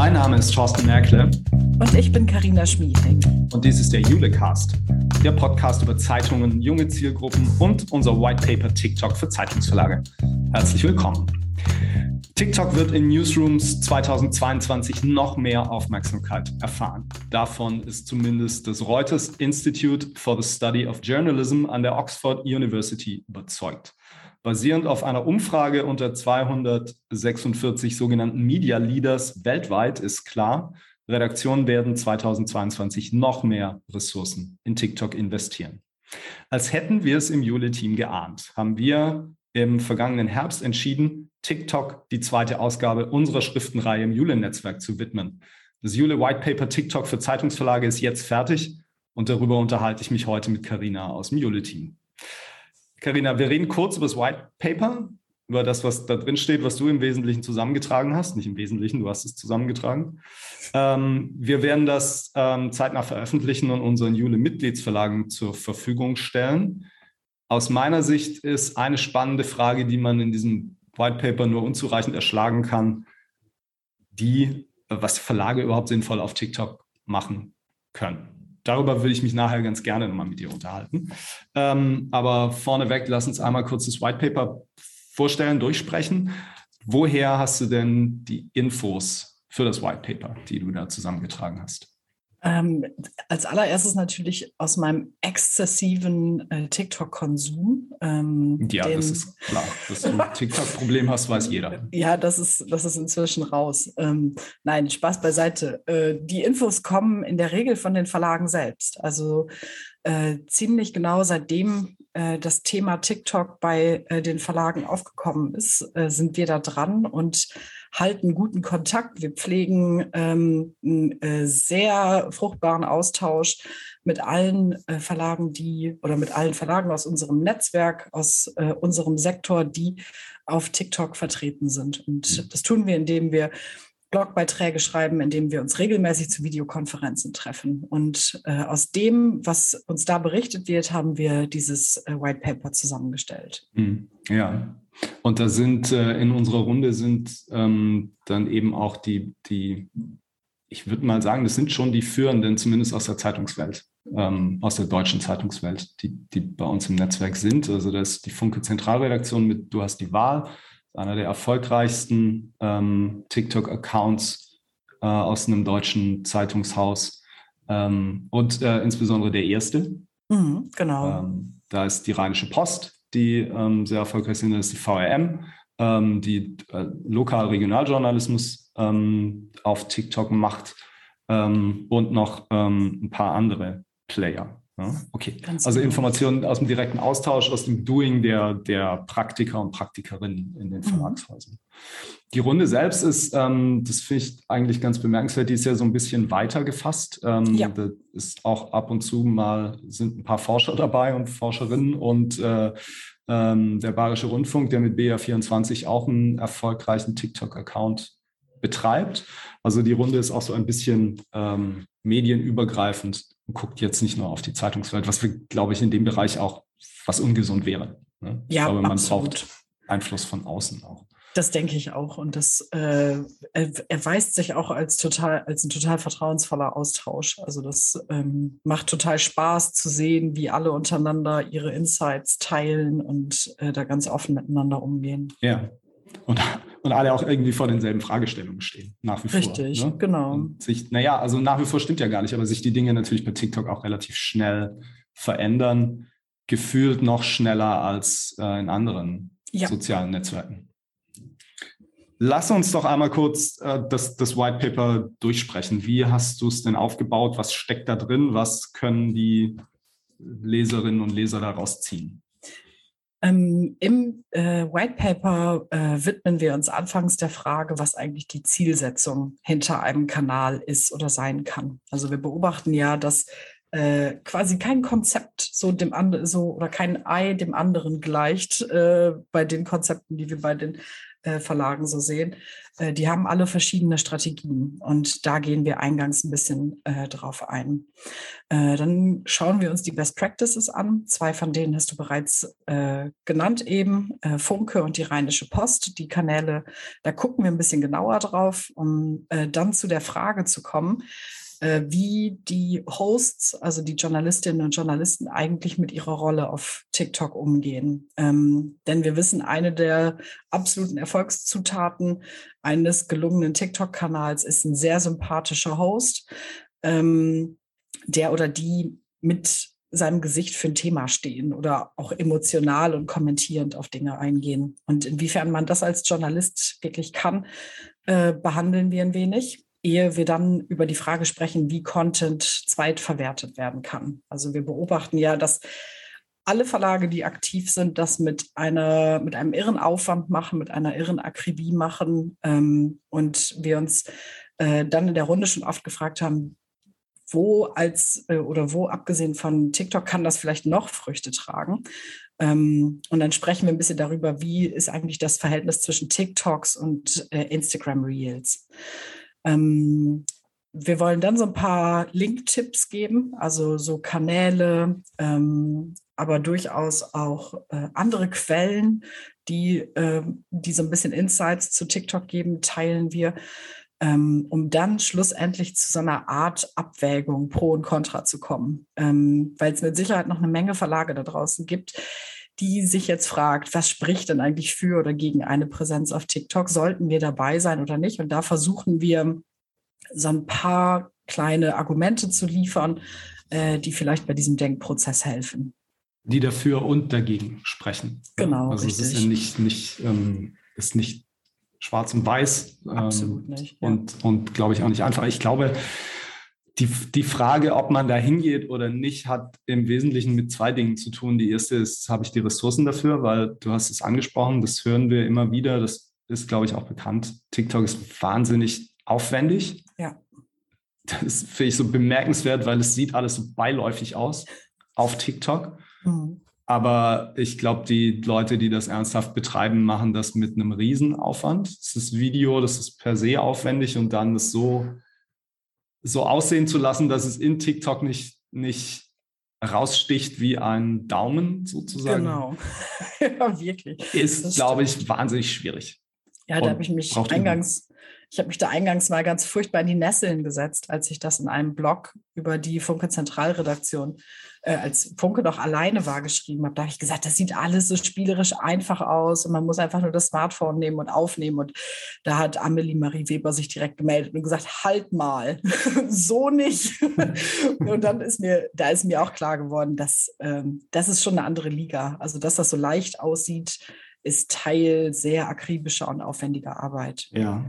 Mein Name ist Thorsten Merkle. Und ich bin Karina Schmieding. Und dies ist der Julecast, der Podcast über Zeitungen, junge Zielgruppen und unser White Paper TikTok für Zeitungsverlage. Herzlich willkommen. TikTok wird in Newsrooms 2022 noch mehr Aufmerksamkeit erfahren. Davon ist zumindest das Reuters Institute for the Study of Journalism an der Oxford University überzeugt. Basierend auf einer Umfrage unter 246 sogenannten Media Leaders weltweit ist klar, Redaktionen werden 2022 noch mehr Ressourcen in TikTok investieren. Als hätten wir es im Jule-Team geahnt, haben wir im vergangenen Herbst entschieden, TikTok die zweite Ausgabe unserer Schriftenreihe im Jule-Netzwerk zu widmen. Das Jule White Paper TikTok für Zeitungsverlage ist jetzt fertig und darüber unterhalte ich mich heute mit Karina aus dem Jule-Team. Karina, wir reden kurz über das White Paper, über das, was da drin steht, was du im Wesentlichen zusammengetragen hast. Nicht im Wesentlichen, du hast es zusammengetragen. Ähm, wir werden das ähm, zeitnah veröffentlichen und unseren Jule-Mitgliedsverlagen zur Verfügung stellen. Aus meiner Sicht ist eine spannende Frage, die man in diesem White Paper nur unzureichend erschlagen kann, die, was Verlage überhaupt sinnvoll auf TikTok machen können darüber würde ich mich nachher ganz gerne nochmal mit dir unterhalten. Ähm, aber vorneweg, lass uns einmal kurz das White Paper vorstellen, durchsprechen. Woher hast du denn die Infos für das White Paper, die du da zusammengetragen hast? Ähm, als allererstes natürlich aus meinem exzessiven äh, TikTok-Konsum. Ähm, ja, das ist klar. Dass du ein TikTok-Problem hast, weiß jeder. Ja, das ist, das ist inzwischen raus. Ähm, nein, Spaß beiseite. Äh, die Infos kommen in der Regel von den Verlagen selbst. Also äh, ziemlich genau seitdem äh, das Thema TikTok bei äh, den Verlagen aufgekommen ist, äh, sind wir da dran und halten guten Kontakt. Wir pflegen ähm, einen äh, sehr fruchtbaren Austausch mit allen äh, Verlagen, die oder mit allen Verlagen aus unserem Netzwerk, aus unserem Sektor, die auf TikTok vertreten sind. Und mhm. das tun wir, indem wir Blogbeiträge schreiben, indem wir uns regelmäßig zu Videokonferenzen treffen. Und äh, aus dem, was uns da berichtet wird, haben wir dieses äh, White Paper zusammengestellt. Hm, ja, und da sind äh, in unserer Runde sind ähm, dann eben auch die, die, ich würde mal sagen, das sind schon die Führenden, zumindest aus der Zeitungswelt, ähm, aus der deutschen Zeitungswelt, die, die bei uns im Netzwerk sind. Also das ist die Funke Zentralredaktion mit Du hast die Wahl einer der erfolgreichsten ähm, TikTok-Accounts äh, aus einem deutschen Zeitungshaus ähm, und äh, insbesondere der erste. Mhm, genau. Ähm, da ist die Rheinische Post, die ähm, sehr erfolgreich sind, das ist die VRM, ähm, die äh, Lokal-Regionaljournalismus ähm, auf TikTok macht und noch ein paar andere Player. Ja, okay. Ganz also genau. Informationen aus dem direkten Austausch, aus dem Doing der, der Praktiker und Praktikerinnen in den. Verlagshäusern. Mhm. Die Runde selbst ist, ähm, das finde ich eigentlich ganz bemerkenswert, die ist ja so ein bisschen weiter gefasst. Ähm, ja. Da ist auch ab und zu mal, sind ein paar Forscher dabei und Forscherinnen und äh, ähm, der Bayerische Rundfunk, der mit BA24 auch einen erfolgreichen TikTok-Account betreibt. Also die Runde ist auch so ein bisschen ähm, medienübergreifend und guckt jetzt nicht nur auf die Zeitungswelt, was wir, glaube ich, in dem Bereich auch was ungesund wäre. Ne? Ja, ich glaube, man absolut. braucht Einfluss von außen auch. Das denke ich auch. Und das äh, erweist sich auch als total, als ein total vertrauensvoller Austausch. Also das ähm, macht total Spaß zu sehen, wie alle untereinander ihre Insights teilen und äh, da ganz offen miteinander umgehen. Ja. Und und alle auch irgendwie vor denselben Fragestellungen stehen, nach wie Richtig, vor. Richtig, ne? genau. Und sich, naja, also nach wie vor stimmt ja gar nicht, aber sich die Dinge natürlich bei TikTok auch relativ schnell verändern, gefühlt noch schneller als äh, in anderen ja. sozialen Netzwerken. Lass uns doch einmal kurz äh, das, das White Paper durchsprechen. Wie hast du es denn aufgebaut? Was steckt da drin? Was können die Leserinnen und Leser daraus ziehen? Ähm, Im äh, White Paper äh, widmen wir uns anfangs der Frage, was eigentlich die Zielsetzung hinter einem Kanal ist oder sein kann. Also wir beobachten ja, dass äh, quasi kein Konzept so dem anderen so oder kein Ei dem anderen gleicht äh, bei den Konzepten, die wir bei den Verlagen so sehen. Äh, die haben alle verschiedene Strategien und da gehen wir eingangs ein bisschen äh, drauf ein. Äh, dann schauen wir uns die Best Practices an. Zwei von denen hast du bereits äh, genannt eben, äh, Funke und die Rheinische Post. Die Kanäle, da gucken wir ein bisschen genauer drauf, um dann zu der Frage zu kommen, äh, wie die Hosts, also die Journalistinnen und Journalisten eigentlich mit ihrer Rolle auf TikTok umgehen. Ähm, denn wir wissen, eine der absoluten Erfolgszutaten eines gelungenen TikTok-Kanals ist ein sehr sympathischer Host, ähm, der oder die mit seinem Gesicht für ein Thema stehen oder auch emotional und kommentierend auf Dinge eingehen. Und inwiefern man das als Journalist wirklich kann, äh, behandeln wir ein wenig ehe wir dann über die Frage sprechen, wie Content zweitverwertet werden kann. Also wir beobachten ja, dass alle Verlage, die aktiv sind, das mit einer, mit einem irren Aufwand machen, mit einer irren Akribie machen. Ähm, und wir uns äh, dann in der Runde schon oft gefragt haben, wo als äh, oder wo abgesehen von TikTok kann das vielleicht noch Früchte tragen? Ähm, und dann sprechen wir ein bisschen darüber, wie ist eigentlich das Verhältnis zwischen TikToks und äh, Instagram Reels. Ähm, wir wollen dann so ein paar Link-Tipps geben, also so Kanäle, ähm, aber durchaus auch äh, andere Quellen, die, äh, die so ein bisschen Insights zu TikTok geben, teilen wir, ähm, um dann schlussendlich zu so einer Art Abwägung pro und contra zu kommen, ähm, weil es mit Sicherheit noch eine Menge Verlage da draußen gibt, die sich jetzt fragt, was spricht denn eigentlich für oder gegen eine Präsenz auf TikTok? Sollten wir dabei sein oder nicht? Und da versuchen wir so ein paar kleine Argumente zu liefern, äh, die vielleicht bei diesem Denkprozess helfen. Die dafür und dagegen sprechen. Genau. Also richtig. es ist ja nicht, nicht, ähm, ist nicht schwarz und weiß. Ähm, Absolut nicht. Ja. Und, und glaube ich auch nicht einfach. Ich glaube, die, die Frage, ob man da hingeht oder nicht, hat im Wesentlichen mit zwei Dingen zu tun. Die erste ist, habe ich die Ressourcen dafür, weil du hast es angesprochen, das hören wir immer wieder, das ist, glaube ich, auch bekannt. TikTok ist wahnsinnig aufwendig. Ja. Das finde ich so bemerkenswert, weil es sieht alles so beiläufig aus auf TikTok. Mhm. Aber ich glaube, die Leute, die das ernsthaft betreiben, machen das mit einem Riesenaufwand. Das ist Video, das ist per se aufwendig und dann das so so aussehen zu lassen, dass es in TikTok nicht, nicht raussticht wie ein Daumen sozusagen. Genau. ja, wirklich. Ist, glaube ich, wahnsinnig schwierig. Ja, da habe ich mich eingangs, ich habe mich da eingangs mal ganz furchtbar in die Nesseln gesetzt, als ich das in einem Blog über die Funke Zentralredaktion, äh, als Funke noch alleine war, geschrieben habe. Da habe ich gesagt, das sieht alles so spielerisch einfach aus und man muss einfach nur das Smartphone nehmen und aufnehmen. Und da hat Amelie Marie Weber sich direkt gemeldet und gesagt, halt mal, so nicht. und dann ist mir, da ist mir auch klar geworden, dass ähm, das ist schon eine andere Liga. Also, dass das so leicht aussieht, ist Teil sehr akribischer und aufwendiger Arbeit. Ja.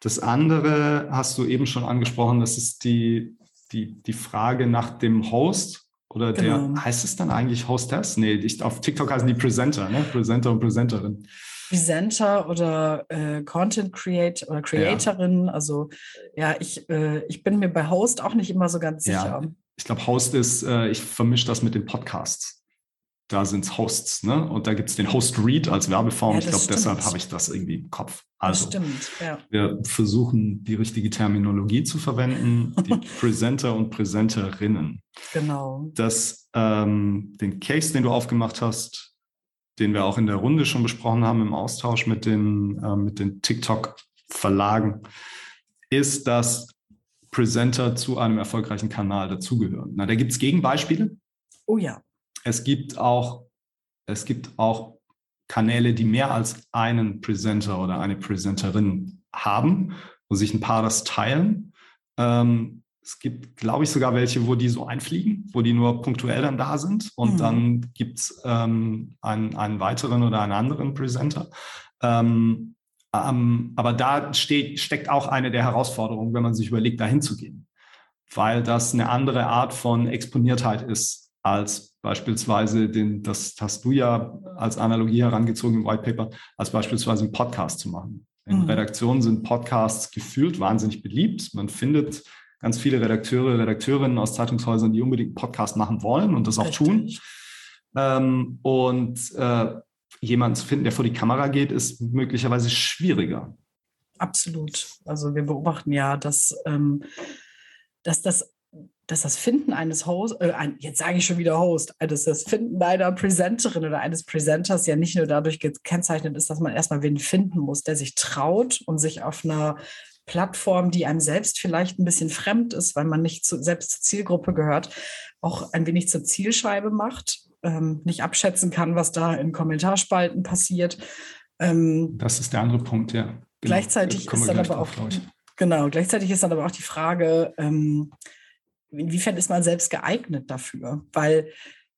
Das andere hast du eben schon angesprochen, das ist die, die, die Frage nach dem Host oder genau. der, heißt es dann eigentlich Hostess? Nee, ich, auf TikTok heißen die Presenter, ne? Presenter und Presenterin. Presenter oder äh, Content Creator oder Creatorin. Ja. Also ja, ich, äh, ich bin mir bei Host auch nicht immer so ganz sicher. Ja. Ich glaube, Host ist, äh, ich vermische das mit den Podcasts da sind es Hosts, ne? Und da gibt es den Host Read als Werbeform. Ja, ich glaube, deshalb habe ich das irgendwie im Kopf. Also, das stimmt, ja. Wir versuchen, die richtige Terminologie zu verwenden, die Presenter und Präsenterinnen. Genau. Das, ähm, den Case, den du aufgemacht hast, den wir auch in der Runde schon besprochen haben im Austausch mit den, äh, mit den TikTok-Verlagen, ist, dass Presenter zu einem erfolgreichen Kanal dazugehören. Na, da gibt es Gegenbeispiele. Oh ja. Es gibt auch, es gibt auch Kanäle, die mehr als einen Presenter oder eine Presenterin haben, wo sich ein paar das teilen. Ähm, es gibt, glaube ich, sogar welche, wo die so einfliegen, wo die nur punktuell dann da sind und mhm. dann gibt es ähm, einen, einen weiteren oder einen anderen Presenter. Ähm, ähm, aber da steht, steckt auch eine der Herausforderungen, wenn man sich überlegt, dahin zu gehen, weil das eine andere Art von Exponiertheit ist als beispielsweise den, das hast du ja als Analogie herangezogen im White Paper, als beispielsweise einen Podcast zu machen. In mhm. Redaktionen sind Podcasts gefühlt wahnsinnig beliebt. Man findet ganz viele Redakteure, Redakteurinnen aus Zeitungshäusern, die unbedingt einen Podcast machen wollen und das auch Richtig. tun. Ähm, und äh, jemanden zu finden, der vor die Kamera geht, ist möglicherweise schwieriger. Absolut. Also wir beobachten ja, dass, ähm, dass das dass das Finden eines Host, äh, jetzt sage ich schon wieder Host, dass das Finden einer Presenterin oder eines Presenters ja nicht nur dadurch gekennzeichnet ist, dass man erstmal wen finden muss, der sich traut und sich auf einer Plattform, die einem selbst vielleicht ein bisschen fremd ist, weil man nicht zu, selbst zur Zielgruppe gehört, auch ein wenig zur Zielscheibe macht, ähm, nicht abschätzen kann, was da in Kommentarspalten passiert. Ähm, das ist der andere Punkt, ja. Genau. Gleichzeitig ist dann aber auch, genau, gleichzeitig ist dann aber auch die Frage, ähm, inwiefern ist man selbst geeignet dafür? Weil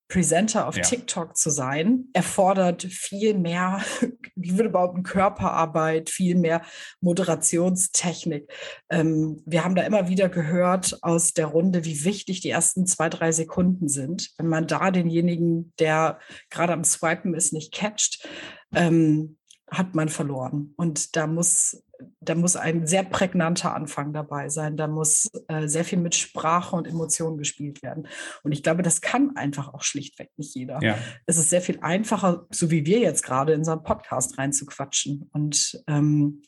Presenter auf ja. TikTok zu sein, erfordert viel mehr, ich würde behaupten, Körperarbeit, viel mehr Moderationstechnik. Ähm, wir haben da immer wieder gehört aus der Runde, wie wichtig die ersten zwei, drei Sekunden sind. Wenn man da denjenigen, der gerade am Swipen ist, nicht catcht, ähm, hat man verloren. Und da muss da muss ein sehr prägnanter Anfang dabei sein. Da muss äh, sehr viel mit Sprache und Emotionen gespielt werden. Und ich glaube, das kann einfach auch schlichtweg nicht jeder. Ja. Es ist sehr viel einfacher, so wie wir jetzt gerade in so einen Podcast reinzuquatschen und ähm,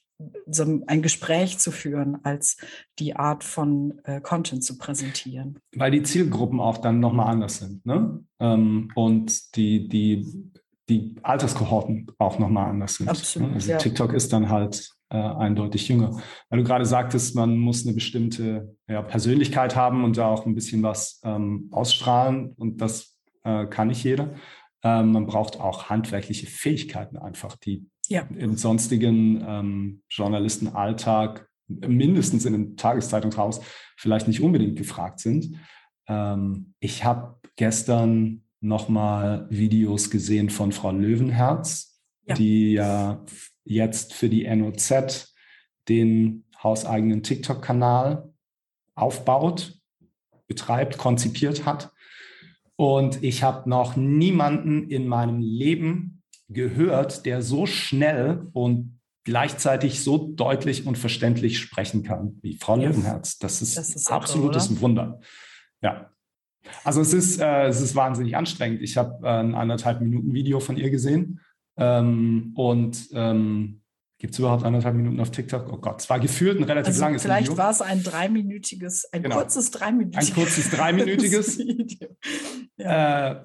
so ein Gespräch zu führen, als die Art von äh, Content zu präsentieren. Weil die Zielgruppen auch dann nochmal anders sind. Ne? Ähm, und die, die, die Alterskohorten auch nochmal anders sind. Absolut. Ne? Also ja. TikTok ist dann halt äh, eindeutig jünger. Weil du gerade sagtest, man muss eine bestimmte ja, Persönlichkeit haben und da auch ein bisschen was ähm, ausstrahlen und das äh, kann nicht jeder. Ähm, man braucht auch handwerkliche Fähigkeiten einfach, die ja. im sonstigen ähm, Journalistenalltag mindestens in einem Tageszeitungshaus vielleicht nicht unbedingt gefragt sind. Ähm, ich habe gestern nochmal Videos gesehen von Frau Löwenherz, ja. die ja jetzt für die NOZ den hauseigenen TikTok-Kanal aufbaut, betreibt, konzipiert hat. Und ich habe noch niemanden in meinem Leben gehört, der so schnell und gleichzeitig so deutlich und verständlich sprechen kann wie Frau ja. Löwenherz. Das ist, das ist absolutes oder? Wunder. Ja. Also es ist, äh, es ist wahnsinnig anstrengend. Ich habe äh, ein anderthalb Minuten Video von ihr gesehen ähm, und ähm, gibt es überhaupt anderthalb Minuten auf TikTok? Oh Gott, es war gefühlt ein relativ also langes vielleicht Video. Vielleicht war es ein dreiminütiges, ein genau. kurzes dreiminütiges. Ein kurzes dreiminütiges Video. Ja. Äh,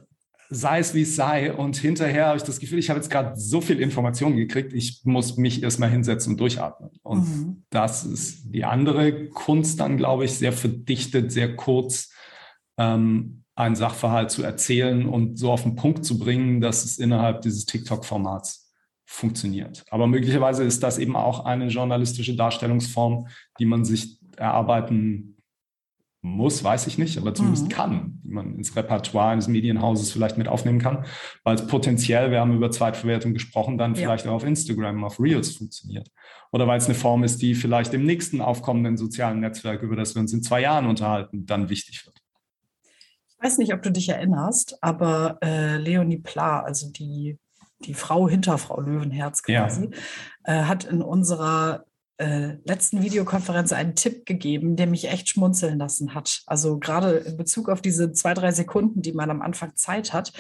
sei es wie es sei. Und hinterher habe ich das Gefühl, ich habe jetzt gerade so viel Informationen gekriegt, ich muss mich erstmal hinsetzen und durchatmen. Und mhm. das ist die andere Kunst dann, glaube ich, sehr verdichtet, sehr kurz. Ähm, einen Sachverhalt zu erzählen und so auf den Punkt zu bringen, dass es innerhalb dieses TikTok-Formats funktioniert. Aber möglicherweise ist das eben auch eine journalistische Darstellungsform, die man sich erarbeiten muss, weiß ich nicht, aber zumindest mhm. kann, die man ins Repertoire eines Medienhauses vielleicht mit aufnehmen kann, weil es potenziell, wir haben über Zweitverwertung gesprochen, dann ja. vielleicht auch auf Instagram, auf Reels funktioniert. Oder weil es eine Form ist, die vielleicht im nächsten aufkommenden sozialen Netzwerk, über das wir uns in zwei Jahren unterhalten, dann wichtig wird weiß nicht, ob du dich erinnerst, aber äh, Leonie Pla, also die, die Frau hinter Frau Löwenherz quasi, ja. äh, hat in unserer äh, letzten Videokonferenz einen Tipp gegeben, der mich echt schmunzeln lassen hat. Also gerade in Bezug auf diese zwei, drei Sekunden, die man am Anfang Zeit hat.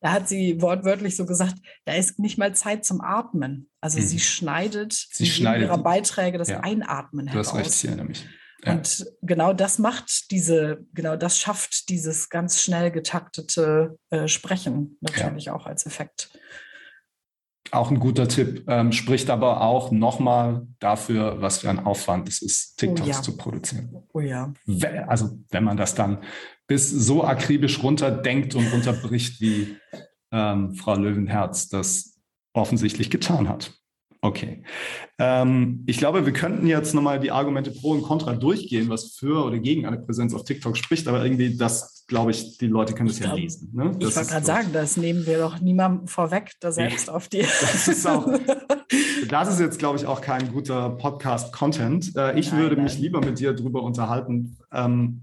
Da hat sie wortwörtlich so gesagt, da ist nicht mal Zeit zum Atmen. Also mhm. sie schneidet sie schneidet ihrer Beiträge das ja. Einatmen heraus. Du hast recht, hier nämlich. Ja. Und genau das macht diese, genau das schafft dieses ganz schnell getaktete äh, Sprechen natürlich ja. auch als Effekt. Auch ein guter Tipp, ähm, spricht aber auch nochmal dafür, was für ein Aufwand es ist, TikToks oh ja. zu produzieren. Oh ja. Also wenn man das dann bis so akribisch runterdenkt und runterbricht, wie ähm, Frau Löwenherz das offensichtlich getan hat. Okay. Ähm, ich glaube, wir könnten jetzt nochmal die Argumente pro und contra durchgehen, was für oder gegen eine Präsenz auf TikTok spricht, aber irgendwie das, glaube ich, die Leute können das ja lesen. Ne? ich wollte gerade sagen, das nehmen wir doch niemandem vorweg, da selbst ja. auf die. Das ist auch, das ist jetzt, glaube ich, auch kein guter Podcast-Content. Äh, ich nein, würde nein. mich lieber mit dir darüber unterhalten, ähm,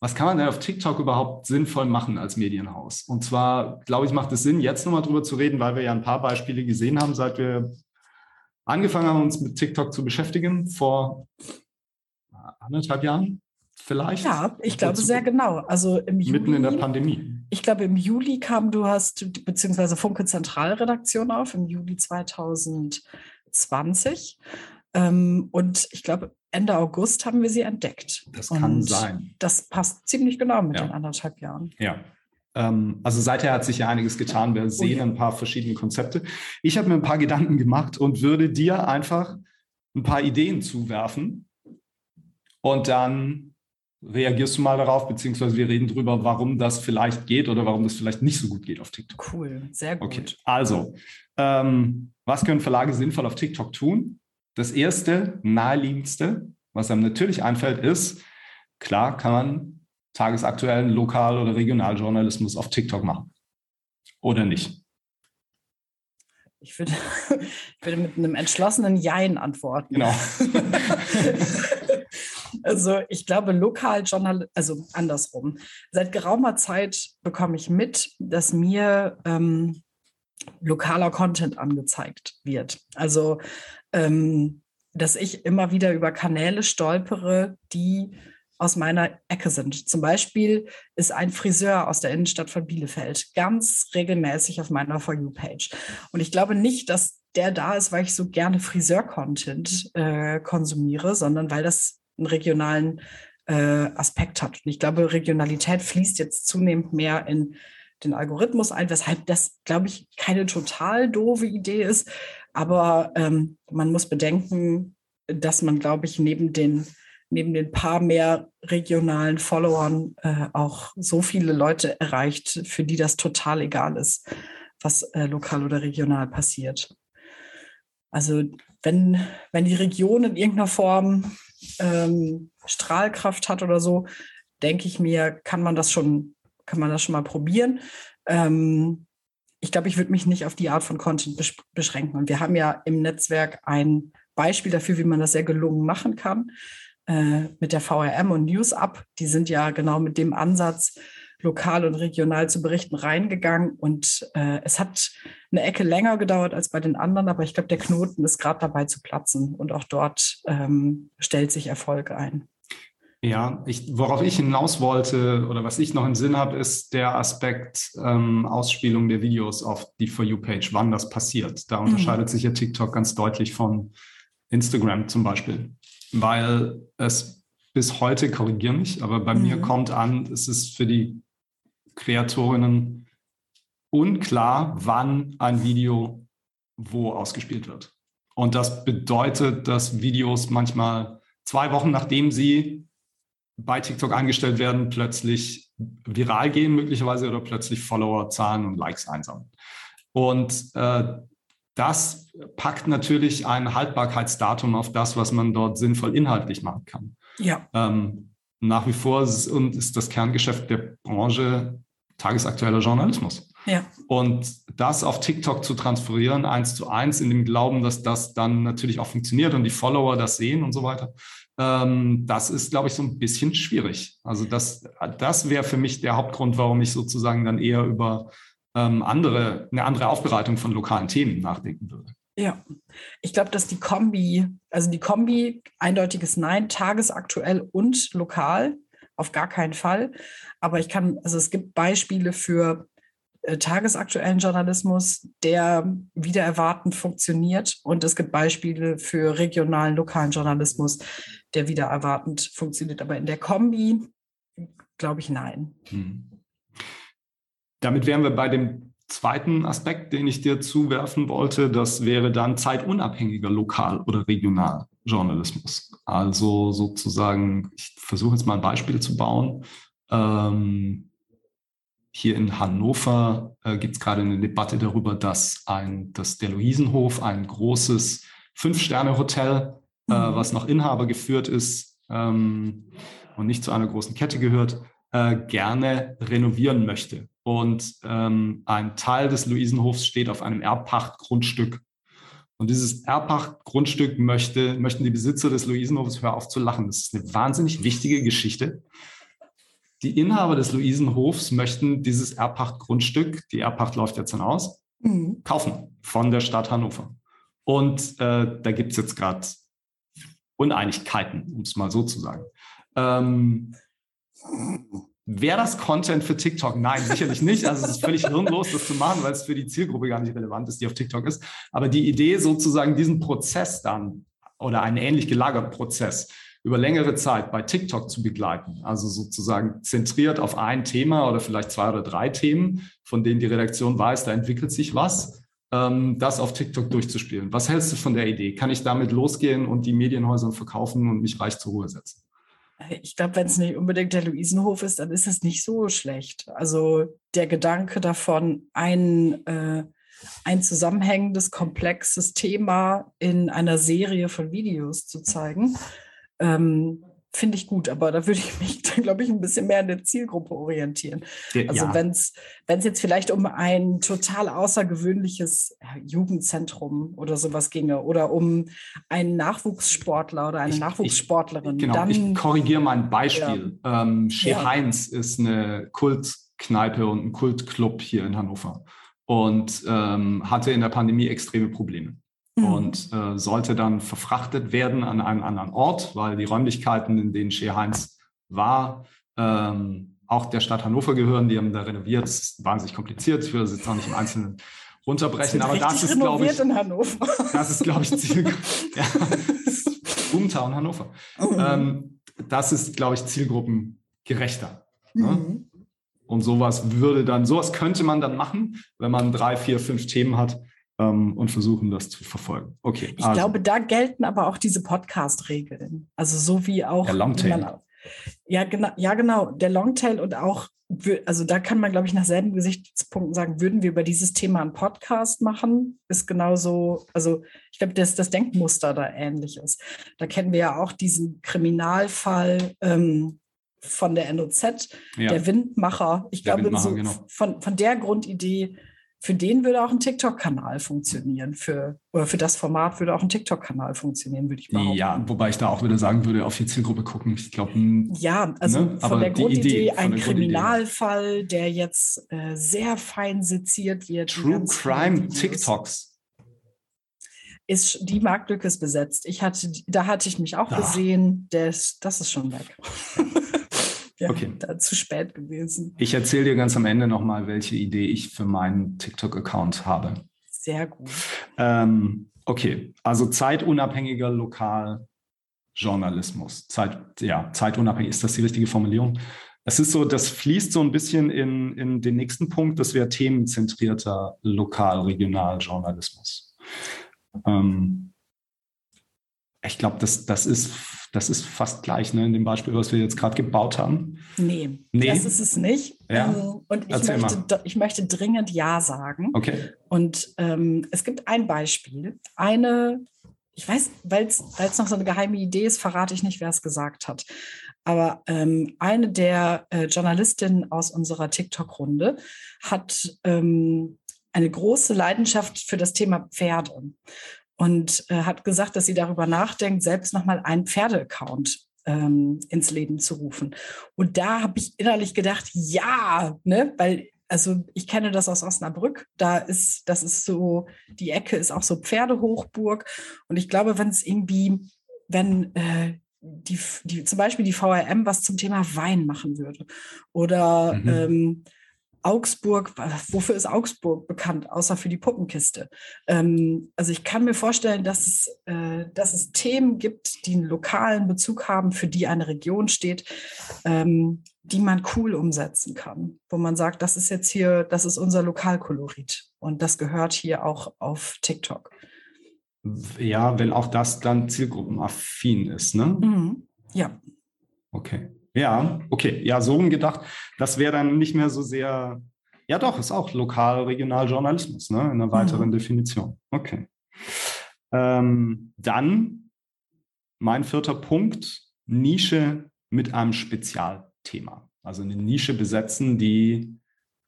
was kann man denn auf TikTok überhaupt sinnvoll machen als Medienhaus? Und zwar, glaube ich, macht es Sinn, jetzt nochmal drüber zu reden, weil wir ja ein paar Beispiele gesehen haben, seit wir angefangen haben, uns mit TikTok zu beschäftigen vor anderthalb Jahren, vielleicht? Ja, ich glaube sehr genau. Also im Juli. Mitten in der Pandemie. Ich glaube, im Juli kam, du hast, beziehungsweise Funke Zentralredaktion auf, im Juli 2020. Ähm, und ich glaube, Ende August haben wir sie entdeckt. Das kann und sein. Das passt ziemlich genau mit ja. den anderthalb Jahren. Ja. Ähm, also seither hat sich ja einiges getan. Wir sehen ein paar verschiedene Konzepte. Ich habe mir ein paar Gedanken gemacht und würde dir einfach ein paar Ideen zuwerfen. Und dann reagierst du mal darauf, beziehungsweise wir reden drüber, warum das vielleicht geht oder warum das vielleicht nicht so gut geht auf TikTok. Cool, sehr gut. Okay, also, ähm, was können Verlage sinnvoll auf TikTok tun? Das erste, naheliegendste, was einem natürlich einfällt, ist, klar kann man tagesaktuellen Lokal- oder Regionaljournalismus auf TikTok machen. Oder nicht? Ich würde, ich würde mit einem entschlossenen Jein antworten. Genau. also ich glaube, Lokaljournal, also andersrum. Seit geraumer Zeit bekomme ich mit, dass mir ähm, lokaler Content angezeigt wird. Also ähm, dass ich immer wieder über Kanäle stolpere, die aus meiner Ecke sind. Zum Beispiel ist ein Friseur aus der Innenstadt von Bielefeld ganz regelmäßig auf meiner For You-Page. Und ich glaube nicht, dass der da ist, weil ich so gerne Friseur-Content äh, konsumiere, sondern weil das einen regionalen äh, Aspekt hat. Und ich glaube, Regionalität fließt jetzt zunehmend mehr in den Algorithmus ein, weshalb das, glaube ich, keine total doofe Idee ist. Aber ähm, man muss bedenken, dass man, glaube ich, neben den neben den paar mehr regionalen Followern äh, auch so viele Leute erreicht, für die das total egal ist, was äh, lokal oder regional passiert. Also wenn, wenn die Region in irgendeiner Form ähm, Strahlkraft hat oder so, denke ich mir, kann man das schon, kann man das schon mal probieren. Ähm, ich glaube, ich würde mich nicht auf die Art von Content beschränken. Und wir haben ja im Netzwerk ein Beispiel dafür, wie man das sehr gelungen machen kann äh, mit der VRM und News Up. Die sind ja genau mit dem Ansatz, lokal und regional zu berichten, reingegangen. Und äh, es hat eine Ecke länger gedauert als bei den anderen, aber ich glaube, der Knoten ist gerade dabei zu platzen. Und auch dort ähm, stellt sich Erfolg ein. Ja, ich, worauf ich hinaus wollte oder was ich noch im Sinn habe, ist der Aspekt ähm, Ausspielung der Videos auf die For You-Page, wann das passiert. Da unterscheidet mhm. sich ja TikTok ganz deutlich von Instagram zum Beispiel weil es bis heute, korrigiere mich, aber bei mhm. mir kommt an, es ist für die Kreatorinnen unklar, wann ein Video wo ausgespielt wird. Und das bedeutet, dass Videos manchmal zwei Wochen nachdem sie bei TikTok eingestellt werden, plötzlich viral gehen möglicherweise oder plötzlich Followerzahlen und Likes einsammeln. Und äh, das packt natürlich ein Haltbarkeitsdatum auf das, was man dort sinnvoll inhaltlich machen kann. Ja. Ähm, nach wie vor ist, ist das Kerngeschäft der Branche tagesaktueller Journalismus. Ja. Und das auf TikTok zu transferieren, eins zu eins, in dem Glauben, dass das dann natürlich auch funktioniert und die Follower das sehen und so weiter, ähm, das ist, glaube ich, so ein bisschen schwierig. Also das, das wäre für mich der Hauptgrund, warum ich sozusagen dann eher über ähm, andere, eine andere Aufbereitung von lokalen Themen nachdenken würde. Ja, ich glaube, dass die Kombi, also die Kombi, eindeutiges Nein, tagesaktuell und lokal, auf gar keinen Fall. Aber ich kann, also es gibt Beispiele für äh, tagesaktuellen Journalismus, der wieder erwartend funktioniert. Und es gibt Beispiele für regionalen, lokalen Journalismus, der wieder erwartend funktioniert. Aber in der Kombi glaube ich nein. Hm. Damit wären wir bei dem zweiten Aspekt, den ich dir zuwerfen wollte. Das wäre dann zeitunabhängiger Lokal- oder Regionaljournalismus. Also sozusagen, ich versuche jetzt mal ein Beispiel zu bauen. Ähm, hier in Hannover äh, gibt es gerade eine Debatte darüber, dass ein, dass der Luisenhof, ein großes Fünf-Sterne-Hotel, äh, mhm. was noch Inhaber geführt ist ähm, und nicht zu einer großen Kette gehört, äh, gerne renovieren möchte. Und ähm, ein Teil des Luisenhofs steht auf einem Erbpachtgrundstück. Und dieses Erbpachtgrundstück möchte, möchten die Besitzer des Luisenhofs, hör auf zu lachen, das ist eine wahnsinnig wichtige Geschichte. Die Inhaber des Luisenhofs möchten dieses Erbpachtgrundstück, die Erbpacht läuft jetzt dann aus, mhm. kaufen von der Stadt Hannover. Und äh, da gibt es jetzt gerade Uneinigkeiten, um es mal so zu sagen. Ähm, Wäre das Content für TikTok? Nein, sicherlich nicht. Also es ist völlig hirnlos, das zu machen, weil es für die Zielgruppe gar nicht relevant ist, die auf TikTok ist. Aber die Idee, sozusagen diesen Prozess dann oder einen ähnlich gelagerten Prozess über längere Zeit bei TikTok zu begleiten, also sozusagen zentriert auf ein Thema oder vielleicht zwei oder drei Themen, von denen die Redaktion weiß, da entwickelt sich was, ähm, das auf TikTok durchzuspielen. Was hältst du von der Idee? Kann ich damit losgehen und die Medienhäuser verkaufen und mich reich zur Ruhe setzen? Ich glaube, wenn es nicht unbedingt der Luisenhof ist, dann ist es nicht so schlecht. Also der Gedanke davon, ein, äh, ein zusammenhängendes, komplexes Thema in einer Serie von Videos zu zeigen, ähm, finde ich gut, aber da würde ich mich, glaube ich, ein bisschen mehr an der Zielgruppe orientieren. Also ja. wenn es jetzt vielleicht um ein total außergewöhnliches Jugendzentrum oder sowas ginge oder um einen Nachwuchssportler oder eine ich, Nachwuchssportlerin. Ich, genau, dann, ich korrigiere mal ein Beispiel. Ja. Ähm, Shea ja. Heinz ist eine Kultkneipe und ein Kultclub hier in Hannover und ähm, hatte in der Pandemie extreme Probleme. Und äh, sollte dann verfrachtet werden an einen anderen Ort, weil die Räumlichkeiten, in denen Shea Heinz war, ähm, auch der Stadt Hannover gehören. Die haben da renoviert. Das ist wahnsinnig kompliziert. Ich will das jetzt auch nicht im Einzelnen runterbrechen, das aber das ist, glaube ich, in Hannover. das ist, glaube ich, Ziel, ja, Boomtown Hannover. Mhm. Ähm, das ist, glaube ich, zielgruppengerechter. Ne? Mhm. Und sowas würde dann, sowas könnte man dann machen, wenn man drei, vier, fünf Themen hat, ähm, und versuchen, das zu verfolgen. Okay. Ich also. glaube, da gelten aber auch diese Podcast-Regeln. Also so wie auch. Der Longtail. Ja, genau, ja, genau. Der Longtail und auch, also da kann man, glaube ich, nach selben Gesichtspunkten sagen, würden wir über dieses Thema einen Podcast machen, ist genauso, also ich glaube, dass das Denkmuster da ähnlich ist. Da kennen wir ja auch diesen Kriminalfall ähm, von der NOZ, ja. der Windmacher. Ich der glaube, Windmacher, so genau. von, von der Grundidee für den würde auch ein TikTok-Kanal funktionieren. Für, oder für das Format würde auch ein TikTok-Kanal funktionieren, würde ich behaupten. Ja, wobei ich da auch wieder sagen würde, auf die Zielgruppe gucken. Ich glaube, ja, also ne? von Aber der Grundidee, ein Kriminalfall, der jetzt äh, sehr fein seziert wird. True Crime TikToks. Ist, die Marktlücke ist besetzt. Ich hatte, da hatte ich mich auch Ach. gesehen. Das, das ist schon weg. ja, okay. da zu spät gewesen. Ich erzähle dir ganz am Ende nochmal, welche Idee ich für meinen TikTok-Account habe. Sehr gut. Ähm, okay, also zeitunabhängiger Lokaljournalismus. Zeit, ja, zeitunabhängig, ist das die richtige Formulierung? Es ist so, das fließt so ein bisschen in, in den nächsten Punkt, das wäre themenzentrierter Lokal-Regionaljournalismus. Ähm, ich glaube, das, das ist das ist fast gleich, ne, in dem Beispiel, was wir jetzt gerade gebaut haben. Nee, nee, das ist es nicht. Ja. Ähm, und ich möchte, ich möchte dringend Ja sagen. Okay. Und ähm, es gibt ein Beispiel. Eine, ich weiß, weil es noch so eine geheime Idee ist, verrate ich nicht, wer es gesagt hat. Aber ähm, eine der äh, Journalistinnen aus unserer TikTok-Runde hat ähm, eine große Leidenschaft für das Thema Pferde und äh, hat gesagt, dass sie darüber nachdenkt, selbst nochmal einen Pferdeaccount ähm, ins Leben zu rufen. Und da habe ich innerlich gedacht, ja, ne, weil also ich kenne das aus Osnabrück. Da ist, das ist so, die Ecke ist auch so Pferdehochburg. Und ich glaube, wenn es irgendwie, wenn äh, die, die, zum Beispiel die VRM was zum Thema Wein machen würde oder mhm. ähm, Augsburg, wofür ist Augsburg bekannt, außer für die Puppenkiste? Ähm, also ich kann mir vorstellen, dass es, äh, dass es Themen gibt, die einen lokalen Bezug haben, für die eine Region steht, ähm, die man cool umsetzen kann, wo man sagt, das ist jetzt hier, das ist unser Lokalkolorit und das gehört hier auch auf TikTok. Ja, wenn auch das dann zielgruppenaffin ist, ne? Mhm. Ja. Okay. Ja, okay. Ja, so gedacht. Das wäre dann nicht mehr so sehr, ja doch, ist auch lokal, regional Journalismus, ne? In einer weiteren mhm. Definition. Okay. Ähm, dann mein vierter Punkt, Nische mit einem Spezialthema. Also eine Nische besetzen, die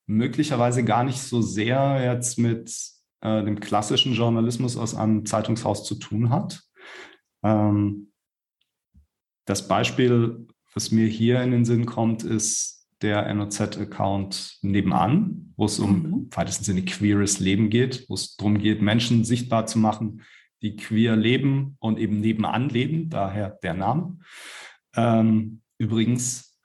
möglicherweise gar nicht so sehr jetzt mit äh, dem klassischen Journalismus aus einem Zeitungshaus zu tun hat. Ähm, das Beispiel was mir hier in den Sinn kommt, ist der NOZ-Account nebenan, wo es um mhm. im weitesten Sinne queeres Leben geht, wo es darum geht, Menschen sichtbar zu machen, die queer leben und eben nebenan leben, daher der Name. Ähm, übrigens,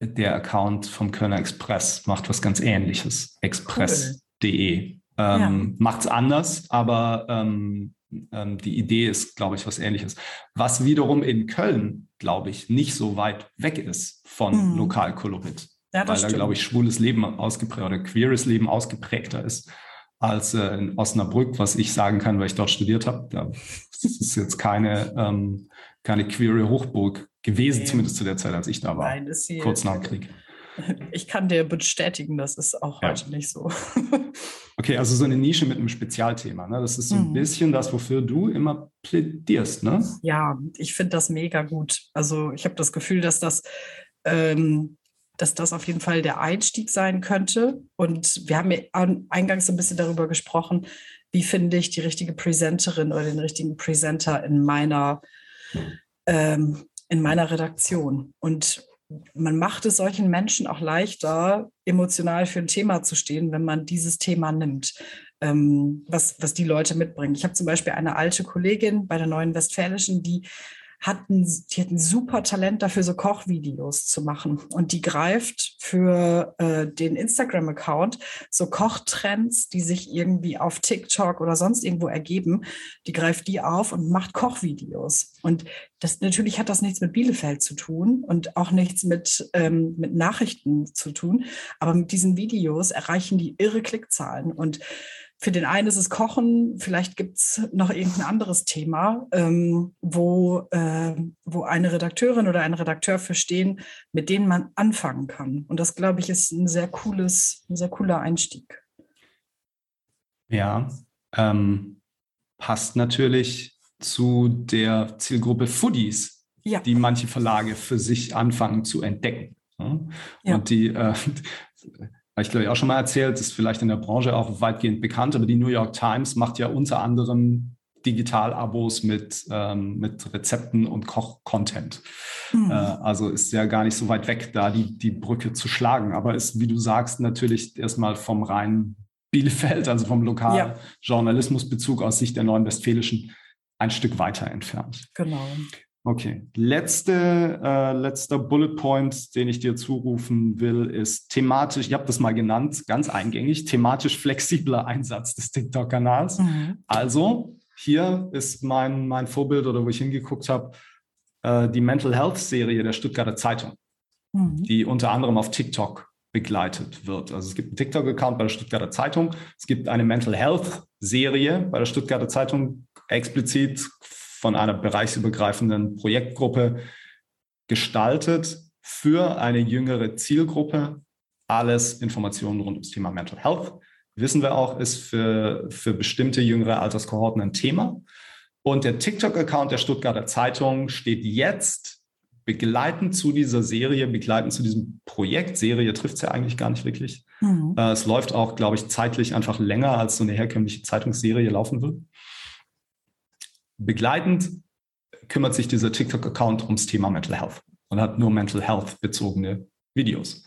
der Account vom Kölner Express macht was ganz ähnliches. Express.de. Cool. Ähm, ja. Macht es anders, aber ähm, ähm, die Idee ist, glaube ich, was ähnliches. Was wiederum in Köln, glaube ich, nicht so weit weg ist von mhm. Lokalkolorit. Ja, weil da, glaube ich, schwules Leben ausgeprägt oder queeres Leben ausgeprägter ist als äh, in Osnabrück, was ich sagen kann, weil ich dort studiert habe. Das ist jetzt keine, ähm, keine queere Hochburg gewesen, nee. zumindest zu der Zeit, als ich da war. Nein, ist sie, kurz nach dem Krieg. Ich kann dir bestätigen, das ist auch ja. heute nicht so. Okay, also so eine Nische mit einem Spezialthema. Ne? Das ist so ein mhm. bisschen das, wofür du immer plädierst, ne? Ja, ich finde das mega gut. Also ich habe das Gefühl, dass das, ähm, dass das auf jeden Fall der Einstieg sein könnte. Und wir haben ja eingangs so ein bisschen darüber gesprochen, wie finde ich die richtige Präsenterin oder den richtigen Präsenter in meiner, ähm, in meiner Redaktion. Und man macht es solchen Menschen auch leichter, emotional für ein Thema zu stehen, wenn man dieses Thema nimmt, ähm, was, was die Leute mitbringen. Ich habe zum Beispiel eine alte Kollegin bei der Neuen Westfälischen, die hatten, die hatten super Talent dafür, so Kochvideos zu machen. Und die greift für äh, den Instagram-Account so Kochtrends, die sich irgendwie auf TikTok oder sonst irgendwo ergeben, die greift die auf und macht Kochvideos. Und das natürlich hat das nichts mit Bielefeld zu tun und auch nichts mit, ähm, mit Nachrichten zu tun. Aber mit diesen Videos erreichen die irre Klickzahlen. Und für den einen ist es Kochen, vielleicht gibt es noch irgendein anderes Thema, ähm, wo, äh, wo eine Redakteurin oder ein Redakteur verstehen, mit denen man anfangen kann. Und das, glaube ich, ist ein sehr cooles, ein sehr cooler Einstieg. Ja, ähm, passt natürlich zu der Zielgruppe Foodies, ja. die manche Verlage für sich anfangen zu entdecken. Und ja. die äh, ich glaube ich auch schon mal erzählt, ist vielleicht in der Branche auch weitgehend bekannt, aber die New York Times macht ja unter anderem Digital-Abos mit, ähm, mit Rezepten und Koch-Content. Mhm. Äh, also ist ja gar nicht so weit weg, da die, die Brücke zu schlagen. Aber ist, wie du sagst, natürlich erstmal vom reinen Bielefeld, also vom Lokaljournalismusbezug aus Sicht der Neuen Westfälischen, ein Stück weiter entfernt. Genau. Okay, letzte, äh, letzter Bullet Point, den ich dir zurufen will, ist thematisch, ich habe das mal genannt, ganz eingängig, thematisch flexibler Einsatz des TikTok-Kanals. Mhm. Also hier ist mein, mein Vorbild oder wo ich hingeguckt habe, äh, die Mental Health-Serie der Stuttgarter Zeitung, mhm. die unter anderem auf TikTok begleitet wird. Also es gibt einen TikTok-Account bei der Stuttgarter Zeitung, es gibt eine Mental Health-Serie bei der Stuttgarter Zeitung explizit von einer bereichsübergreifenden Projektgruppe gestaltet für eine jüngere Zielgruppe. Alles Informationen rund ums Thema Mental Health. Wissen wir auch, ist für, für bestimmte jüngere Alterskohorten ein Thema. Und der TikTok-Account der Stuttgarter Zeitung steht jetzt begleitend zu dieser Serie, begleitend zu diesem Projekt. Serie trifft es ja eigentlich gar nicht wirklich. Mhm. Äh, es läuft auch, glaube ich, zeitlich einfach länger, als so eine herkömmliche Zeitungsserie laufen wird. Begleitend kümmert sich dieser TikTok-Account ums Thema Mental Health und hat nur Mental Health bezogene Videos.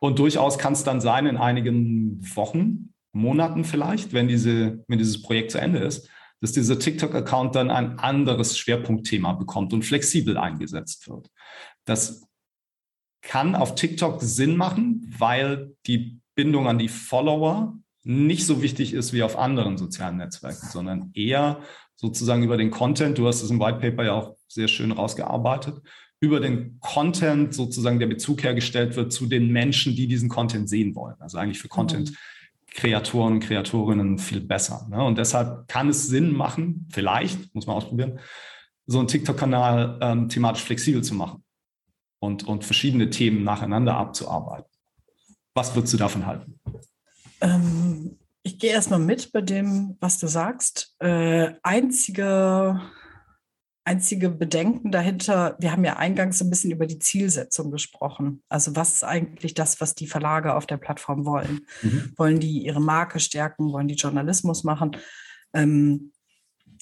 Und durchaus kann es dann sein, in einigen Wochen, Monaten vielleicht, wenn, diese, wenn dieses Projekt zu Ende ist, dass dieser TikTok-Account dann ein anderes Schwerpunktthema bekommt und flexibel eingesetzt wird. Das kann auf TikTok Sinn machen, weil die Bindung an die Follower nicht so wichtig ist wie auf anderen sozialen Netzwerken, sondern eher sozusagen über den Content, du hast es im White Paper ja auch sehr schön rausgearbeitet, über den Content sozusagen der Bezug hergestellt wird zu den Menschen, die diesen Content sehen wollen. Also eigentlich für Content-Kreatoren und Kreatorinnen viel besser. Ne? Und deshalb kann es Sinn machen, vielleicht, muss man ausprobieren, so einen TikTok-Kanal ähm, thematisch flexibel zu machen und, und verschiedene Themen nacheinander abzuarbeiten. Was würdest du davon halten? Ähm, ich gehe erstmal mit bei dem, was du sagst. Äh, einzige, einzige Bedenken dahinter, wir haben ja eingangs so ein bisschen über die Zielsetzung gesprochen. Also was ist eigentlich das, was die Verlage auf der Plattform wollen? Mhm. Wollen die ihre Marke stärken? Wollen die Journalismus machen? Ähm,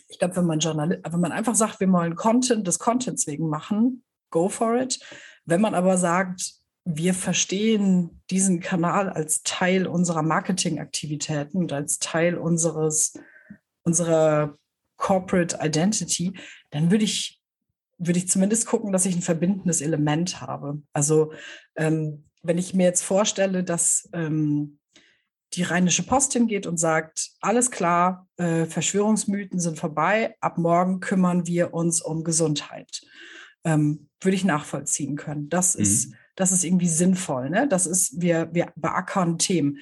ich glaube, wenn man wenn man einfach sagt, wir wollen Content des Contents wegen machen, go for it. Wenn man aber sagt, wir verstehen diesen Kanal als Teil unserer Marketingaktivitäten und als Teil unseres, unserer Corporate Identity, dann würde ich würde ich zumindest gucken, dass ich ein verbindendes Element habe. Also ähm, wenn ich mir jetzt vorstelle, dass ähm, die Rheinische Post hingeht und sagt, alles klar, äh, Verschwörungsmythen sind vorbei, ab morgen kümmern wir uns um Gesundheit. Ähm, würde ich nachvollziehen können. Das mhm. ist, das ist irgendwie sinnvoll. Ne? Das ist, wir, wir beackern Themen.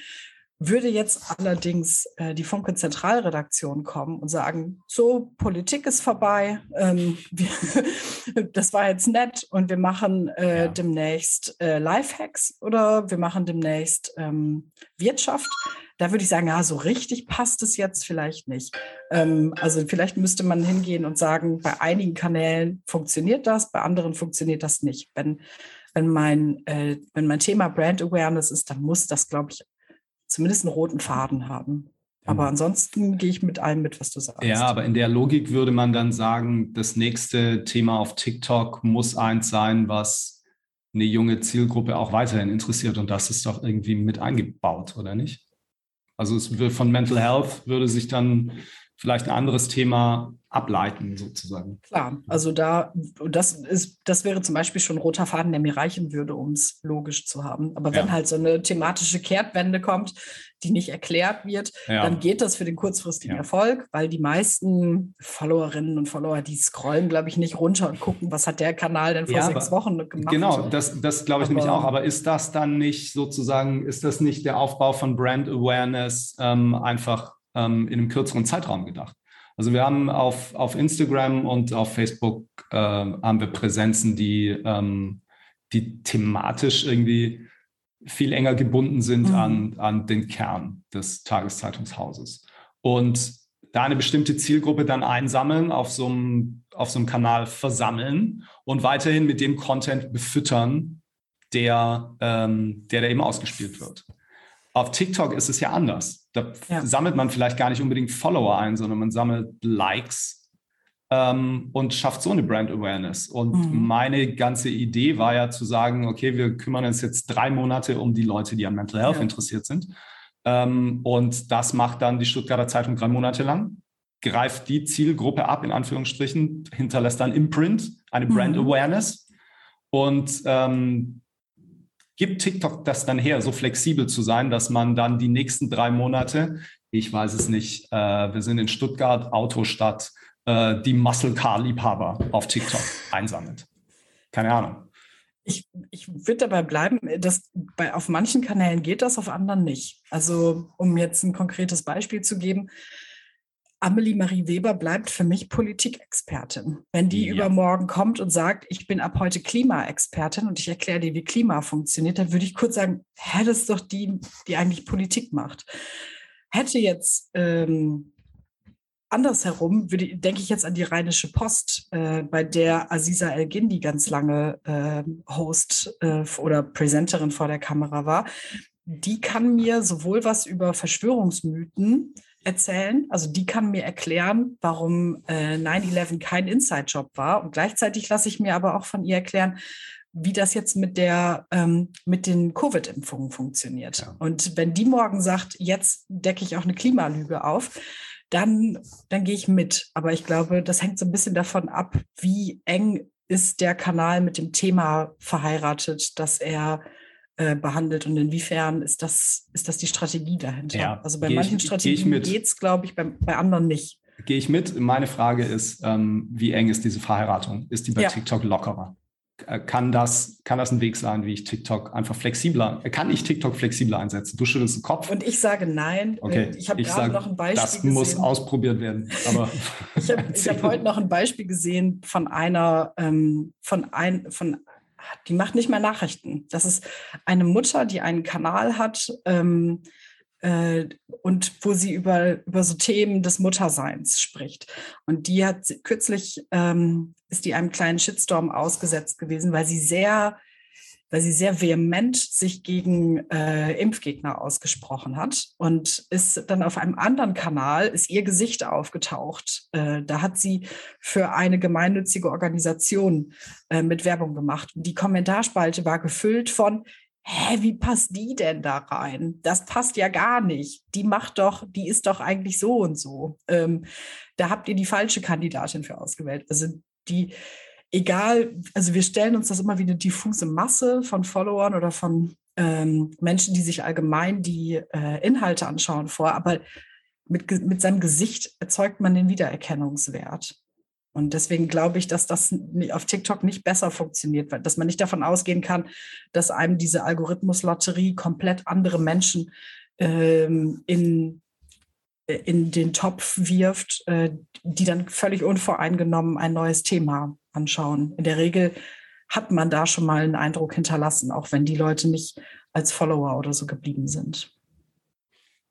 Würde jetzt allerdings äh, die Funke Zentralredaktion kommen und sagen, so, Politik ist vorbei, ähm, wir, das war jetzt nett und wir machen äh, ja. demnächst äh, Lifehacks oder wir machen demnächst ähm, Wirtschaft, da würde ich sagen, ja, so richtig passt es jetzt vielleicht nicht. Ähm, also vielleicht müsste man hingehen und sagen, bei einigen Kanälen funktioniert das, bei anderen funktioniert das nicht. Wenn, wenn, mein, äh, wenn mein Thema Brand Awareness ist, dann muss das, glaube ich, zumindest einen roten Faden haben. Aber ansonsten gehe ich mit allem mit, was du sagst. Ja, aber in der Logik würde man dann sagen, das nächste Thema auf TikTok muss eins sein, was eine junge Zielgruppe auch weiterhin interessiert. Und das ist doch irgendwie mit eingebaut, oder nicht? Also es wird von Mental Health würde sich dann vielleicht ein anderes Thema ableiten, sozusagen. Klar, also da, das ist, das wäre zum Beispiel schon ein roter Faden, der mir reichen würde, um es logisch zu haben. Aber wenn ja. halt so eine thematische Kehrtwende kommt, die nicht erklärt wird, ja. dann geht das für den kurzfristigen ja. Erfolg, weil die meisten Followerinnen und Follower, die scrollen, glaube ich, nicht runter und gucken, was hat der Kanal denn vor sechs Wochen gemacht. Genau, das, das glaube ich aber, nämlich auch. Aber ist das dann nicht sozusagen, ist das nicht der Aufbau von Brand Awareness ähm, einfach ähm, in einem kürzeren Zeitraum gedacht? Also wir haben auf, auf Instagram und auf Facebook äh, haben wir Präsenzen, die, ähm, die thematisch irgendwie viel enger gebunden sind mhm. an, an den Kern des Tageszeitungshauses. Und da eine bestimmte Zielgruppe dann einsammeln, auf so einem, auf so einem Kanal versammeln und weiterhin mit dem Content befüttern, der, ähm, der da eben ausgespielt wird. Auf TikTok ist es ja anders. Da ja. sammelt man vielleicht gar nicht unbedingt Follower ein, sondern man sammelt Likes ähm, und schafft so eine Brand Awareness. Und mhm. meine ganze Idee war ja zu sagen, okay, wir kümmern uns jetzt drei Monate um die Leute, die an Mental Health ja. interessiert sind. Ähm, und das macht dann die Stuttgarter Zeitung drei Monate lang, greift die Zielgruppe ab, in Anführungsstrichen, hinterlässt dann Imprint, eine Brand mhm. Awareness. Und ähm, gibt TikTok das dann her, so flexibel zu sein, dass man dann die nächsten drei Monate, ich weiß es nicht, äh, wir sind in Stuttgart, Autostadt, äh, die Muscle Car Liebhaber auf TikTok einsammelt? Keine Ahnung. Ich, ich würde dabei bleiben, dass bei, auf manchen Kanälen geht das, auf anderen nicht. Also, um jetzt ein konkretes Beispiel zu geben, Amelie Marie Weber bleibt für mich Politikexpertin. Wenn die ja. übermorgen kommt und sagt, ich bin ab heute Klimaexpertin und ich erkläre dir, wie Klima funktioniert, dann würde ich kurz sagen, hä, das ist doch die, die eigentlich Politik macht. Hätte jetzt ähm, andersherum, würde, denke ich jetzt an die Rheinische Post, äh, bei der Aziza El-Gindi ganz lange äh, Host äh, oder Präsenterin vor der Kamera war. Die kann mir sowohl was über Verschwörungsmythen erzählen. Also die kann mir erklären, warum äh, 9-11 kein Inside-Job war. Und gleichzeitig lasse ich mir aber auch von ihr erklären, wie das jetzt mit der ähm, mit den Covid-Impfungen funktioniert. Ja. Und wenn die morgen sagt, jetzt decke ich auch eine Klimalüge auf, dann, dann gehe ich mit. Aber ich glaube, das hängt so ein bisschen davon ab, wie eng ist der Kanal mit dem Thema verheiratet, dass er äh, behandelt und inwiefern ist das, ist das die Strategie dahinter? Ja, also bei manchen ich, Strategien geht es, glaube ich, bei, bei anderen nicht. Gehe ich mit. Meine Frage ist, ähm, wie eng ist diese Verheiratung? Ist die bei ja. TikTok lockerer? Äh, kann das, kann das ein Weg sein, wie ich TikTok einfach flexibler, kann ich TikTok flexibler einsetzen? Du schüttelst den Kopf. Und ich sage nein. Okay. Ich habe gerade noch ein Beispiel Das muss gesehen. ausprobiert werden. Aber ich habe hab heute noch ein Beispiel gesehen von einer, ähm, von ein, von die macht nicht mehr Nachrichten. Das ist eine Mutter, die einen Kanal hat ähm, äh, und wo sie über, über so Themen des Mutterseins spricht. Und die hat kürzlich, ähm, ist die einem kleinen Shitstorm ausgesetzt gewesen, weil sie sehr weil sie sehr vehement sich gegen äh, Impfgegner ausgesprochen hat und ist dann auf einem anderen Kanal, ist ihr Gesicht aufgetaucht. Äh, da hat sie für eine gemeinnützige Organisation äh, mit Werbung gemacht. Die Kommentarspalte war gefüllt von, hä, wie passt die denn da rein? Das passt ja gar nicht. Die macht doch, die ist doch eigentlich so und so. Ähm, da habt ihr die falsche Kandidatin für ausgewählt. Also die, egal, also wir stellen uns das immer wie eine diffuse Masse von Followern oder von ähm, Menschen, die sich allgemein die äh, Inhalte anschauen, vor, aber mit, mit seinem Gesicht erzeugt man den Wiedererkennungswert. Und deswegen glaube ich, dass das auf TikTok nicht besser funktioniert, weil dass man nicht davon ausgehen kann, dass einem diese Algorithmuslotterie komplett andere Menschen ähm, in, in den Topf wirft, äh, die dann völlig unvoreingenommen ein neues Thema anschauen. In der Regel hat man da schon mal einen Eindruck hinterlassen, auch wenn die Leute nicht als Follower oder so geblieben sind.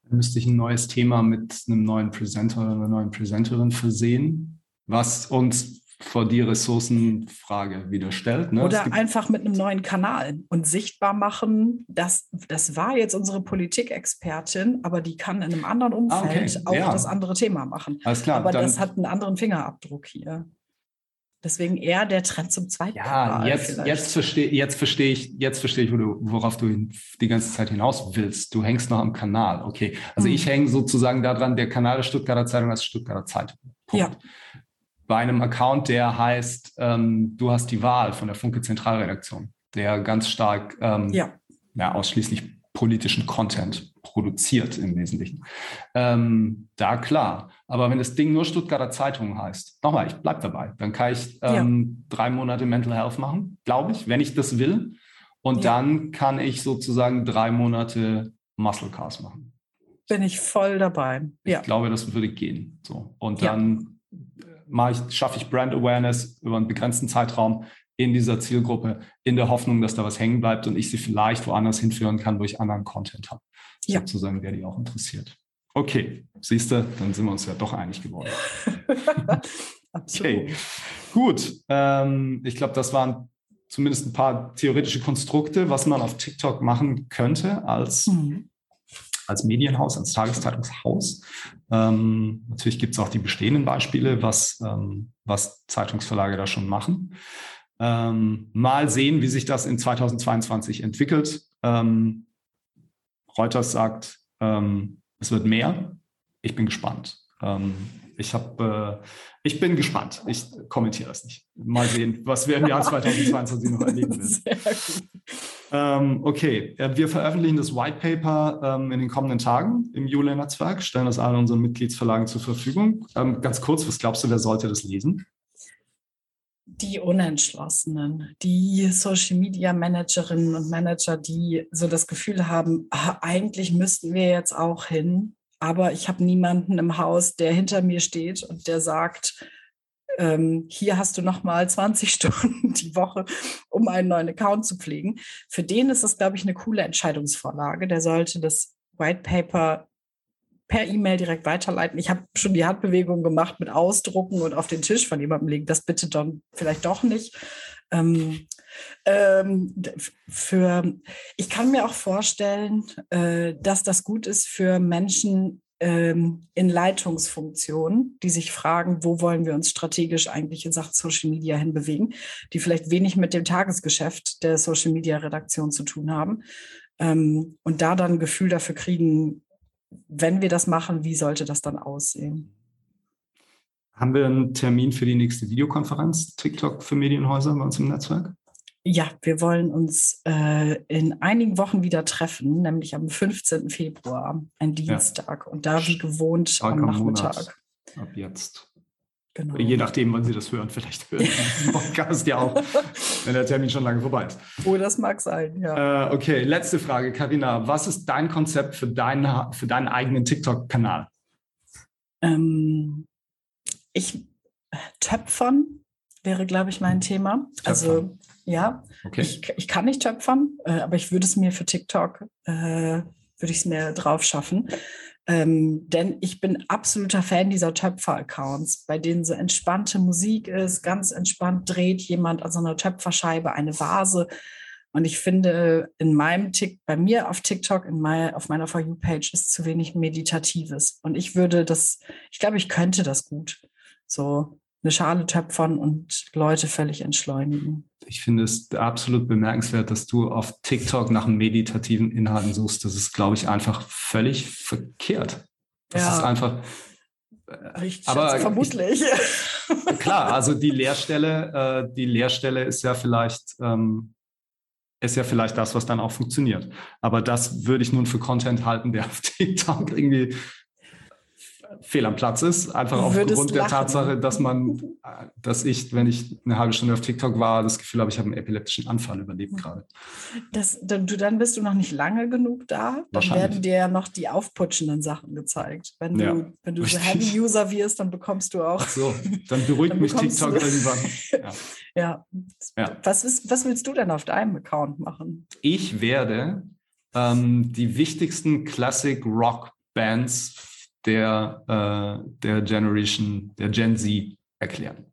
Dann müsste ich ein neues Thema mit einem neuen Presenter oder einer neuen Presenterin versehen, was uns vor die Ressourcenfrage wieder stellt. Ne? Oder einfach mit einem neuen Kanal und sichtbar machen, dass das war jetzt unsere Politikexpertin, aber die kann in einem anderen Umfeld ah, okay. auch ja. das andere Thema machen. Alles klar. Aber das hat einen anderen Fingerabdruck hier. Deswegen eher der Trend zum zweiten Ja, jetzt, jetzt verstehe jetzt versteh ich, jetzt verstehe ich, worauf du die ganze Zeit hinaus willst. Du hängst noch am Kanal. Okay. Also mhm. ich hänge sozusagen daran, der Kanal der Stuttgarter Zeitung als Stuttgarter Zeitung. Punkt. Ja. Bei einem Account, der heißt, ähm, du hast die Wahl von der Funke Zentralredaktion, der ganz stark ähm, ja. ja, ausschließlich politischen Content produziert im Wesentlichen. Ähm, da klar. Aber wenn das Ding nur Stuttgarter Zeitung heißt, nochmal, ich bleib dabei, dann kann ich ähm, ja. drei Monate Mental Health machen, glaube ich, wenn ich das will. Und ja. dann kann ich sozusagen drei Monate Muscle Cars machen. Bin ich voll dabei. Ja. Ich glaube, das würde gehen. So. Und dann mache ich, schaffe ich Brand Awareness über einen begrenzten Zeitraum in dieser Zielgruppe, in der Hoffnung, dass da was hängen bleibt und ich sie vielleicht woanders hinführen kann, wo ich anderen Content habe. Ja. Sozusagen, der die auch interessiert. Okay, siehst du, dann sind wir uns ja doch einig geworden. Absolut. Okay, gut. Ähm, ich glaube, das waren zumindest ein paar theoretische Konstrukte, was man auf TikTok machen könnte als, mhm. als Medienhaus, als Tageszeitungshaus. Ähm, natürlich gibt es auch die bestehenden Beispiele, was, ähm, was Zeitungsverlage da schon machen. Ähm, mal sehen, wie sich das in 2022 entwickelt. Ähm, Reuters sagt, ähm, es wird mehr. Ich bin gespannt. Ähm, ich habe, äh, ich bin gespannt. Ich kommentiere das nicht. Mal sehen, was wir im Jahr 2022 noch erleben werden. Ähm, okay, wir veröffentlichen das White Paper ähm, in den kommenden Tagen im Jule-Netzwerk, stellen das allen unseren Mitgliedsverlagen zur Verfügung. Ähm, ganz kurz, was glaubst du, wer sollte das lesen? Die Unentschlossenen, die Social Media Managerinnen und Manager, die so das Gefühl haben, ah, eigentlich müssten wir jetzt auch hin, aber ich habe niemanden im Haus, der hinter mir steht und der sagt, ähm, hier hast du noch mal 20 Stunden die Woche, um einen neuen Account zu pflegen. Für den ist das, glaube ich, eine coole Entscheidungsvorlage. Der sollte das White Paper per E-Mail direkt weiterleiten. Ich habe schon die Handbewegung gemacht mit Ausdrucken und auf den Tisch von jemandem legen. Das bitte dann vielleicht doch nicht. Ähm, ähm, für, ich kann mir auch vorstellen, äh, dass das gut ist für Menschen ähm, in Leitungsfunktionen, die sich fragen, wo wollen wir uns strategisch eigentlich in Sachen Social Media hinbewegen, die vielleicht wenig mit dem Tagesgeschäft der Social Media Redaktion zu tun haben. Ähm, und da dann ein Gefühl dafür kriegen, wenn wir das machen, wie sollte das dann aussehen? Haben wir einen Termin für die nächste Videokonferenz TikTok für Medienhäuser bei uns im Netzwerk? Ja, wir wollen uns äh, in einigen Wochen wieder treffen, nämlich am 15. Februar, ein Dienstag. Ja. Und da wie gewohnt Stark am Nachmittag. Monat. Ab jetzt. Genau. Je nachdem, wann Sie das hören, vielleicht hören Sie den Podcast ja auch, wenn der Termin schon lange vorbei ist. Oh, das mag sein, ja. Äh, okay, letzte Frage, Karina. Was ist dein Konzept für, dein, für deinen eigenen TikTok-Kanal? Ähm, ich, Töpfern wäre, glaube ich, mein Thema. Töpfern. Also, ja, okay. ich, ich kann nicht töpfern, äh, aber ich würde es mir für TikTok, äh, würde ich es mir drauf schaffen. Ähm, denn ich bin absoluter Fan dieser Töpfer-Accounts, bei denen so entspannte Musik ist, ganz entspannt dreht jemand an so einer Töpferscheibe eine Vase. Und ich finde, in meinem Tick, bei mir auf TikTok, in mein, auf meiner For You-Page ist zu wenig Meditatives. Und ich würde das, ich glaube, ich könnte das gut. So eine Schale töpfern und Leute völlig entschleunigen. Ich finde es absolut bemerkenswert, dass du auf TikTok nach meditativen Inhalten suchst. Das ist, glaube ich, einfach völlig verkehrt. Das ja. ist einfach, Ich aber vermutlich. Ich, klar, also die Lehrstelle, äh, die Lehrstelle ist ja vielleicht ähm, ist ja vielleicht das, was dann auch funktioniert. Aber das würde ich nun für Content halten, der auf TikTok irgendwie fehl am Platz ist. Einfach aufgrund der Tatsache, dass man, dass ich, wenn ich eine halbe Stunde auf TikTok war, das Gefühl habe, ich habe einen epileptischen Anfall überlebt gerade. Das, dann, du, dann bist du noch nicht lange genug da. Dann werden dir ja noch die aufputschenden Sachen gezeigt. Wenn du, ja, wenn du so Heavy-User wirst, dann bekommst du auch. Ach so, dann beruhigt dann mich TikTok irgendwann. Ja. ja. ja. Was, ist, was willst du denn auf deinem Account machen? Ich werde ähm, die wichtigsten Classic Rock Bands der, äh, der Generation, der Gen Z erklären.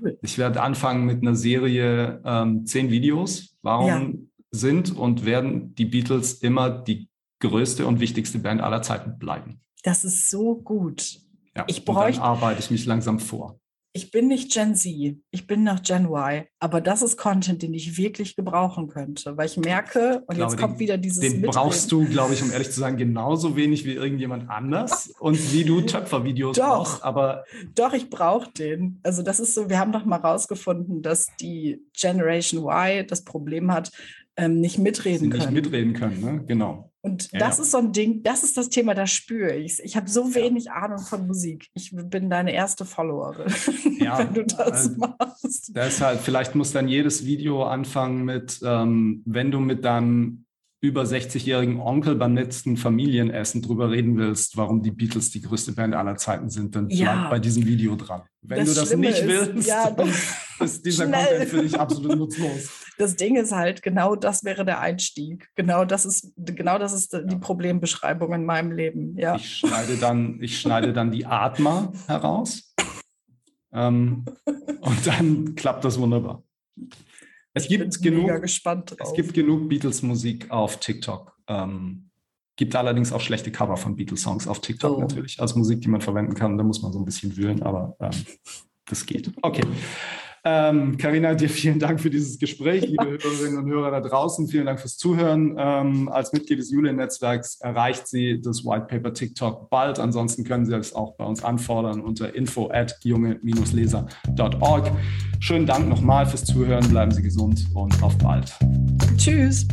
Cool. Ich werde anfangen mit einer Serie ähm, zehn Videos. Warum ja. sind und werden die Beatles immer die größte und wichtigste Band aller Zeiten bleiben? Das ist so gut. Ja, ich bräuchte, dann arbeite ich mich langsam vor ich bin nicht Gen Z, ich bin noch Gen Y, aber das ist Content, den ich wirklich gebrauchen könnte, weil ich merke, und glaube, jetzt kommt den, wieder dieses. Den Mitreden. brauchst du, glaube ich, um ehrlich zu sagen, genauso wenig wie irgendjemand anders und wie du Töpfervideos doch, machst, aber. Doch, ich brauche den. Also, das ist so, wir haben doch mal rausgefunden, dass die Generation Y das Problem hat, ähm, nicht mitreden können. Nicht mitreden können, ne? genau. Und ja, das ja. ist so ein Ding, das ist das Thema, da spüre ich Ich habe so wenig ja. Ahnung von Musik. Ich bin deine erste Followerin, wenn du das also, machst. Deshalb, vielleicht muss dann jedes Video anfangen mit, ähm, wenn du mit deinem über 60-jährigen Onkel beim letzten Familienessen drüber reden willst, warum die Beatles die größte Band aller Zeiten sind, dann ja. bleib bei diesem Video dran. Wenn das du das Schlimme nicht ist, willst, ja, dann ist dieser schnell. Content für dich absolut nutzlos. Das Ding ist halt, genau das wäre der Einstieg. Genau das ist, genau das ist die Problembeschreibung in meinem Leben. Ja. Ich schneide dann, ich schneide dann die Atma heraus. Ähm, und dann klappt das wunderbar. Es gibt, genug, es gibt genug Beatles-Musik auf TikTok. Ähm, gibt allerdings auch schlechte Cover von Beatles-Songs auf TikTok oh. natürlich. Als Musik, die man verwenden kann. Da muss man so ein bisschen wühlen, aber ähm, das geht. Okay. Ähm, Carina, dir vielen Dank für dieses Gespräch, liebe Hörerinnen und Hörer da draußen. Vielen Dank fürs Zuhören. Ähm, als Mitglied des Julien-Netzwerks erreicht Sie das White Paper TikTok bald. Ansonsten können Sie es auch bei uns anfordern unter info at junge-leser.org. Schönen Dank nochmal fürs Zuhören. Bleiben Sie gesund und auf bald. Tschüss.